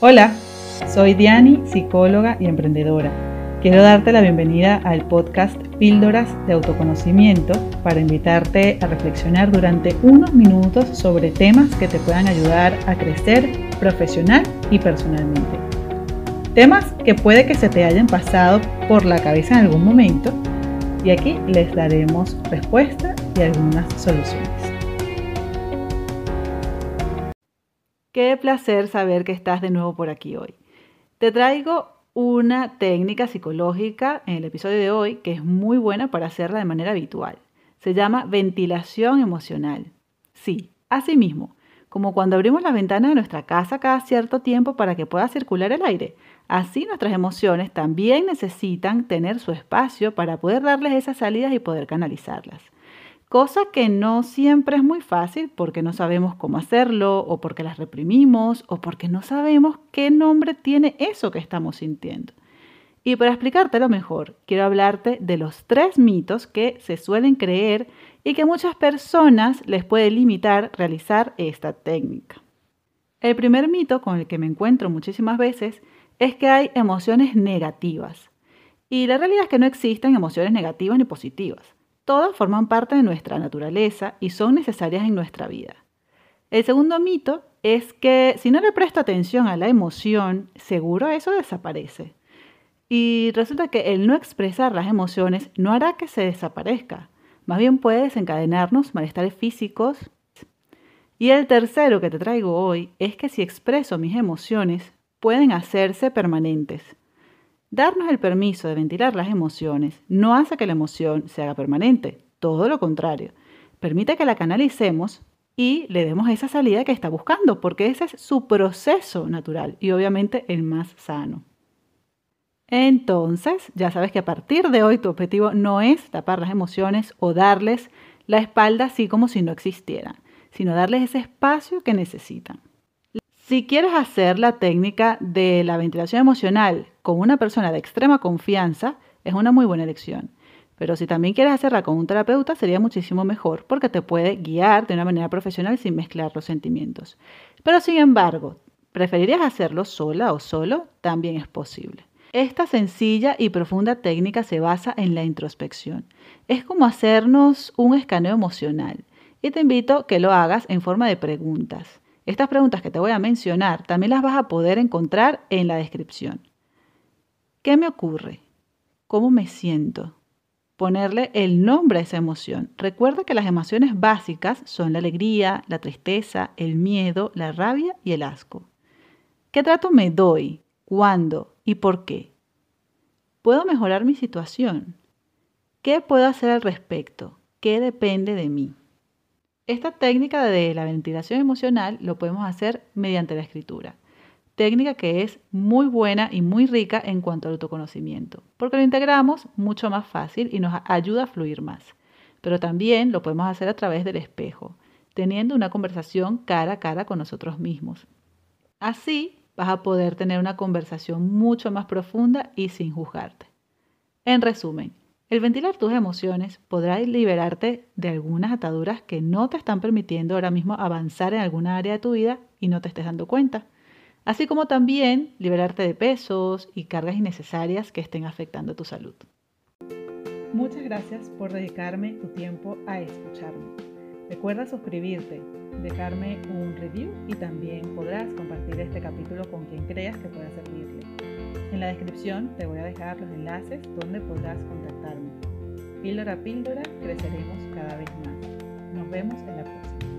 Hola, soy Diani, psicóloga y emprendedora. Quiero darte la bienvenida al podcast Píldoras de Autoconocimiento para invitarte a reflexionar durante unos minutos sobre temas que te puedan ayudar a crecer profesional y personalmente. Temas que puede que se te hayan pasado por la cabeza en algún momento y aquí les daremos respuesta y algunas soluciones. Qué placer saber que estás de nuevo por aquí hoy. Te traigo una técnica psicológica en el episodio de hoy que es muy buena para hacerla de manera habitual. Se llama ventilación emocional. Sí, así mismo, como cuando abrimos las ventanas de nuestra casa cada cierto tiempo para que pueda circular el aire. Así nuestras emociones también necesitan tener su espacio para poder darles esas salidas y poder canalizarlas cosa que no siempre es muy fácil porque no sabemos cómo hacerlo o porque las reprimimos o porque no sabemos qué nombre tiene eso que estamos sintiendo. Y para explicártelo mejor, quiero hablarte de los tres mitos que se suelen creer y que muchas personas les puede limitar realizar esta técnica. El primer mito con el que me encuentro muchísimas veces es que hay emociones negativas. Y la realidad es que no existen emociones negativas ni positivas. Todas forman parte de nuestra naturaleza y son necesarias en nuestra vida. El segundo mito es que si no le presto atención a la emoción, seguro eso desaparece. Y resulta que el no expresar las emociones no hará que se desaparezca, más bien puede desencadenarnos malestares físicos. Y el tercero que te traigo hoy es que si expreso mis emociones, pueden hacerse permanentes. Darnos el permiso de ventilar las emociones no hace que la emoción se haga permanente, todo lo contrario. Permite que la canalicemos y le demos esa salida que está buscando, porque ese es su proceso natural y obviamente el más sano. Entonces, ya sabes que a partir de hoy tu objetivo no es tapar las emociones o darles la espalda así como si no existieran, sino darles ese espacio que necesitan. Si quieres hacer la técnica de la ventilación emocional con una persona de extrema confianza, es una muy buena elección. Pero si también quieres hacerla con un terapeuta, sería muchísimo mejor porque te puede guiar de una manera profesional sin mezclar los sentimientos. Pero sin embargo, ¿preferirías hacerlo sola o solo? También es posible. Esta sencilla y profunda técnica se basa en la introspección. Es como hacernos un escaneo emocional y te invito a que lo hagas en forma de preguntas. Estas preguntas que te voy a mencionar también las vas a poder encontrar en la descripción. ¿Qué me ocurre? ¿Cómo me siento? Ponerle el nombre a esa emoción. Recuerda que las emociones básicas son la alegría, la tristeza, el miedo, la rabia y el asco. ¿Qué trato me doy? ¿Cuándo? ¿Y por qué? ¿Puedo mejorar mi situación? ¿Qué puedo hacer al respecto? ¿Qué depende de mí? Esta técnica de la ventilación emocional lo podemos hacer mediante la escritura. Técnica que es muy buena y muy rica en cuanto al autoconocimiento, porque lo integramos mucho más fácil y nos ayuda a fluir más. Pero también lo podemos hacer a través del espejo, teniendo una conversación cara a cara con nosotros mismos. Así vas a poder tener una conversación mucho más profunda y sin juzgarte. En resumen, el ventilar tus emociones podrá liberarte de algunas ataduras que no te están permitiendo ahora mismo avanzar en alguna área de tu vida y no te estés dando cuenta. Así como también liberarte de pesos y cargas innecesarias que estén afectando tu salud. Muchas gracias por dedicarme tu tiempo a escucharme. Recuerda suscribirte, dejarme un review y también podrás compartir este capítulo con quien creas que pueda servirle. En la descripción te voy a dejar los enlaces donde podrás contactarme. Píldora a píldora creceremos cada vez más. Nos vemos en